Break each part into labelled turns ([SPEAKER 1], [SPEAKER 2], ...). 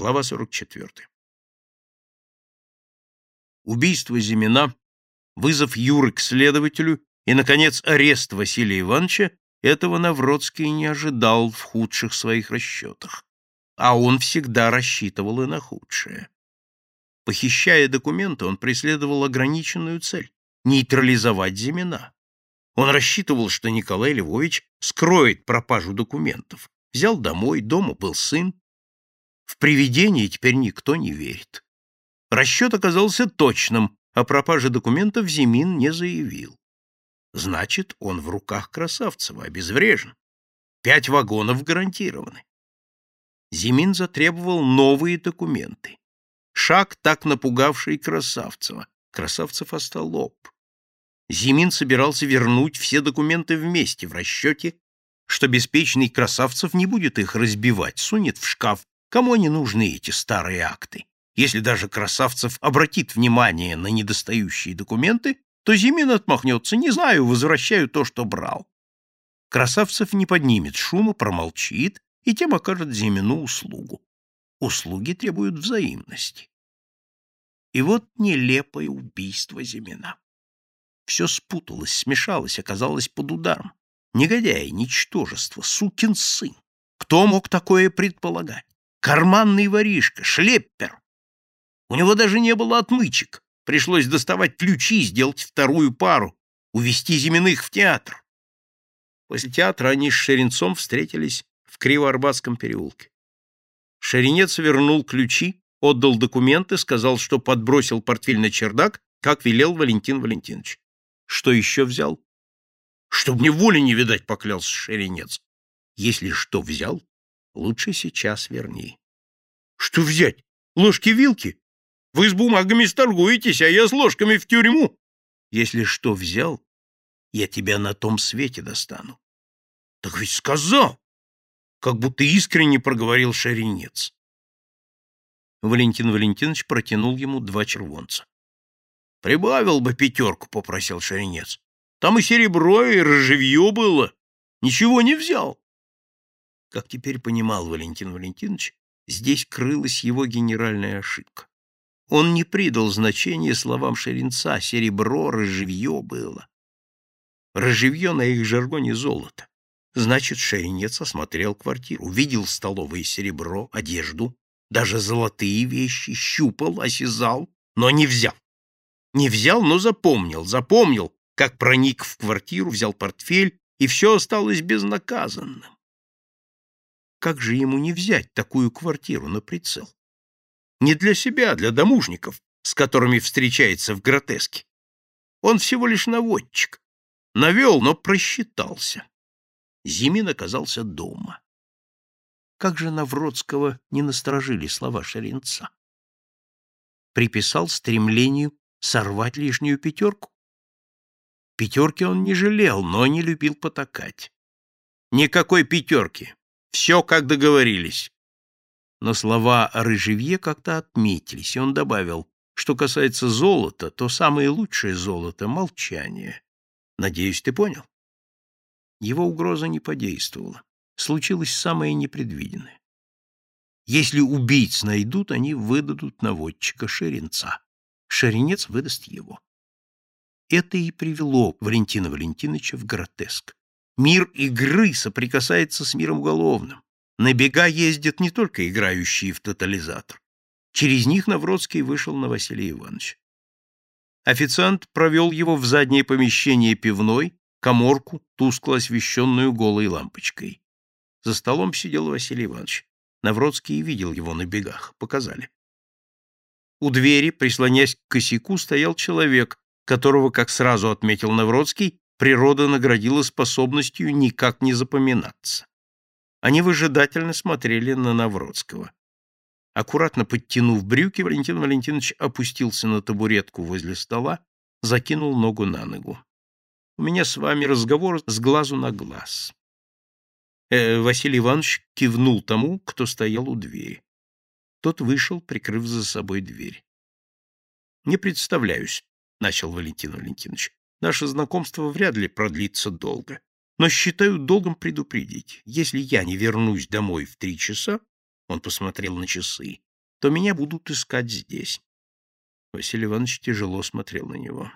[SPEAKER 1] Глава 44. Убийство Зимина, вызов Юры к следователю и, наконец, арест Василия Ивановича этого Навродский не ожидал в худших своих расчетах. А он всегда рассчитывал и на худшее. Похищая документы, он преследовал ограниченную цель — нейтрализовать Зимина. Он рассчитывал, что Николай Львович скроет пропажу документов. Взял домой, дома был сын. В привидение теперь никто не верит. Расчет оказался точным, а пропаже документов Зимин не заявил. Значит, он в руках Красавцева, обезврежен. Пять вагонов гарантированы. Зимин затребовал новые документы. Шаг, так напугавший Красавцева. Красавцев остолоп. Зимин собирался вернуть все документы вместе в расчете, что беспечный Красавцев не будет их разбивать, сунет в шкаф. Кому они нужны, эти старые акты? Если даже Красавцев обратит внимание на недостающие документы, то Зимин отмахнется. Не знаю, возвращаю то, что брал. Красавцев не поднимет шума, промолчит и тем окажет Зимину услугу. Услуги требуют взаимности. И вот нелепое убийство Зимина. Все спуталось, смешалось, оказалось под ударом. Негодяй, ничтожество, сукин сын. Кто мог такое предполагать? Карманный воришка, шлеппер. У него даже не было отмычек. Пришлось доставать ключи, сделать вторую пару, увести Зиминых в театр. После театра они с Шеренцом встретились в Кривоарбатском переулке. Шеренец вернул ключи, отдал документы, сказал, что подбросил портфель на чердак, как велел Валентин Валентинович. Что еще взял? Чтоб мне воли не видать, поклялся Шеренец. Если что взял, лучше сейчас верни. Что взять? Ложки-вилки? Вы с бумагами сторгуетесь, а я с ложками в тюрьму. Если что взял, я тебя на том свете достану. Так ведь сказал, как будто искренне проговорил шаринец. Валентин Валентинович протянул ему два червонца. — Прибавил бы пятерку, — попросил шаринец. — Там и серебро, и рожевье было. Ничего не взял. Как теперь понимал Валентин Валентинович, здесь крылась его генеральная ошибка. Он не придал значения словам Шеренца, серебро, рожевье было. Рожевье на их жаргоне золото. Значит, Шеренец осмотрел квартиру, видел столовое серебро, одежду, даже золотые вещи, щупал, осязал, но не взял. Не взял, но запомнил, запомнил, как проник в квартиру, взял портфель, и все осталось безнаказанным. Как же ему не взять такую квартиру на прицел? Не для себя, а для домушников, с которыми встречается в гротеске. Он всего лишь наводчик. Навел, но просчитался. Зимин оказался дома. Как же Навродского не насторожили слова Шаринца? Приписал стремлению сорвать лишнюю пятерку? Пятерки он не жалел, но не любил потакать. Никакой пятерки. Все, как договорились но слова о рыжевье как-то отметились, и он добавил, что касается золота, то самое лучшее золото — молчание. Надеюсь, ты понял? Его угроза не подействовала. Случилось самое непредвиденное. Если убийц найдут, они выдадут наводчика Шеренца. Шеренец выдаст его. Это и привело Валентина Валентиновича в гротеск. Мир игры соприкасается с миром уголовным. На бега ездят не только играющие в тотализатор. Через них Навродский вышел на Василия Ивановича. Официант провел его в заднее помещение пивной, коморку, тускло освещенную голой лампочкой. За столом сидел Василий Иванович. Навродский видел его на бегах. Показали. У двери, прислонясь к косяку, стоял человек, которого, как сразу отметил Навродский, природа наградила способностью никак не запоминаться. Они выжидательно смотрели на Навродского. Аккуратно подтянув брюки, Валентин Валентинович опустился на табуретку возле стола, закинул ногу на ногу. «У меня с вами разговор с глазу на глаз». Э, Василий Иванович кивнул тому, кто стоял у двери. Тот вышел, прикрыв за собой дверь. «Не представляюсь», — начал Валентин Валентинович. «Наше знакомство вряд ли продлится долго но считаю долгом предупредить. Если я не вернусь домой в три часа, он посмотрел на часы, то меня будут искать здесь. Василий Иванович тяжело смотрел на него.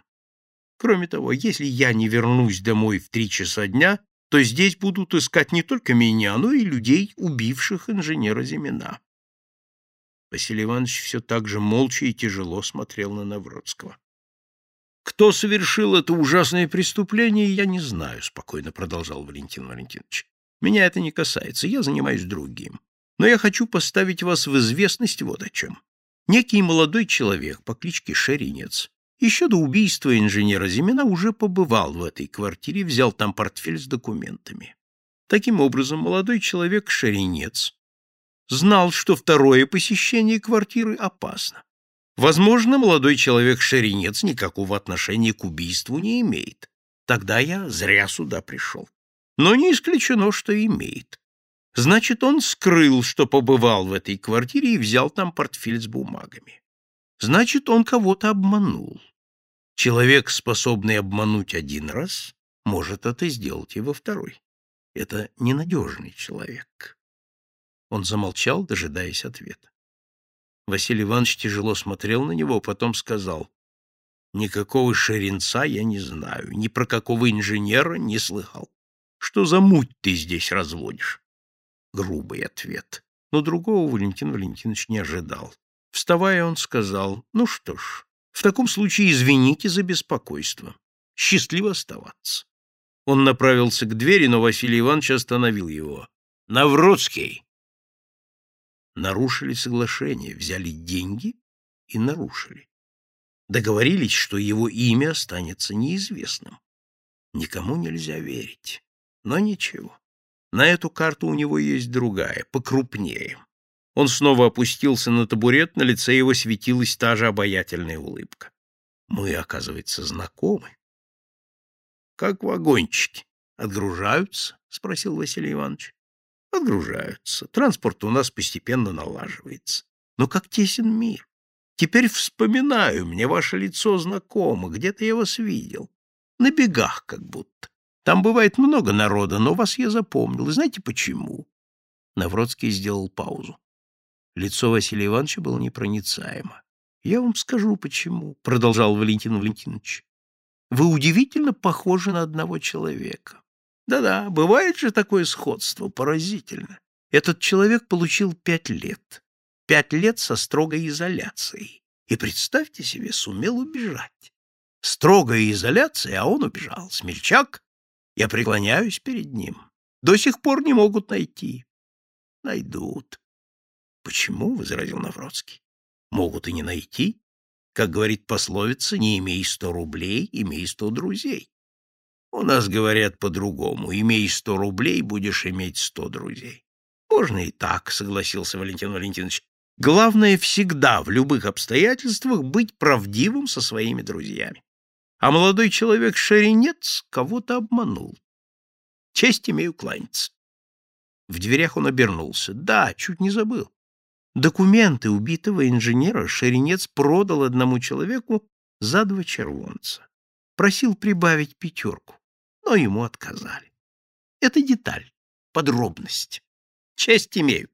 [SPEAKER 1] Кроме того, если я не вернусь домой в три часа дня, то здесь будут искать не только меня, но и людей, убивших инженера Зимина. Василий Иванович все так же молча и тяжело смотрел на Навродского. «Кто совершил это ужасное преступление, я не знаю», — спокойно продолжал Валентин Валентинович. «Меня это не касается, я занимаюсь другим. Но я хочу поставить вас в известность вот о чем. Некий молодой человек по кличке Шеринец еще до убийства инженера Зимина уже побывал в этой квартире, взял там портфель с документами. Таким образом, молодой человек Шеринец знал, что второе посещение квартиры опасно. Возможно, молодой человек Шеринец никакого отношения к убийству не имеет. Тогда я зря сюда пришел. Но не исключено, что имеет. Значит, он скрыл, что побывал в этой квартире и взял там портфель с бумагами. Значит, он кого-то обманул. Человек, способный обмануть один раз, может это сделать и во второй. Это ненадежный человек. Он замолчал, дожидаясь ответа. Василий Иванович тяжело смотрел на него, потом сказал, «Никакого шеренца я не знаю, ни про какого инженера не слыхал. Что за муть ты здесь разводишь?» Грубый ответ. Но другого Валентин Валентинович не ожидал. Вставая, он сказал, «Ну что ж, в таком случае извините за беспокойство. Счастливо оставаться». Он направился к двери, но Василий Иванович остановил его. «Навродский!» Нарушили соглашение, взяли деньги и нарушили. Договорились, что его имя останется неизвестным. Никому нельзя верить. Но ничего. На эту карту у него есть другая, покрупнее. Он снова опустился на табурет, на лице его светилась та же обаятельная улыбка. Мы, оказывается, знакомы. — Как вагончики. Отгружаются? — спросил Василий Иванович. Отгружаются. Транспорт у нас постепенно налаживается. Но как тесен мир. Теперь вспоминаю, мне ваше лицо знакомо, где-то я вас видел. На бегах как будто. Там бывает много народа, но вас я запомнил. И знаете почему? Навродский сделал паузу. Лицо Василия Ивановича было непроницаемо. «Я вам скажу, почему», — продолжал Валентин Валентинович. «Вы удивительно похожи на одного человека. Да-да, бывает же такое сходство, поразительно. Этот человек получил пять лет. Пять лет со строгой изоляцией. И представьте себе, сумел убежать. Строгая изоляция, а он убежал. Смельчак. Я преклоняюсь перед ним. До сих пор не могут найти. Найдут. Почему? — возразил Навроцкий. Могут и не найти. Как говорит пословица, не имей сто рублей, имей сто друзей. У нас говорят по-другому. Имей сто рублей, будешь иметь сто друзей. Можно и так, согласился Валентин Валентинович. Главное всегда, в любых обстоятельствах, быть правдивым со своими друзьями. А молодой человек Шеренец кого-то обманул. Честь имею кланяться. В дверях он обернулся. Да, чуть не забыл. Документы убитого инженера Шеренец продал одному человеку за два червонца. Просил прибавить пятерку но ему отказали. Это деталь, подробность. Честь имею.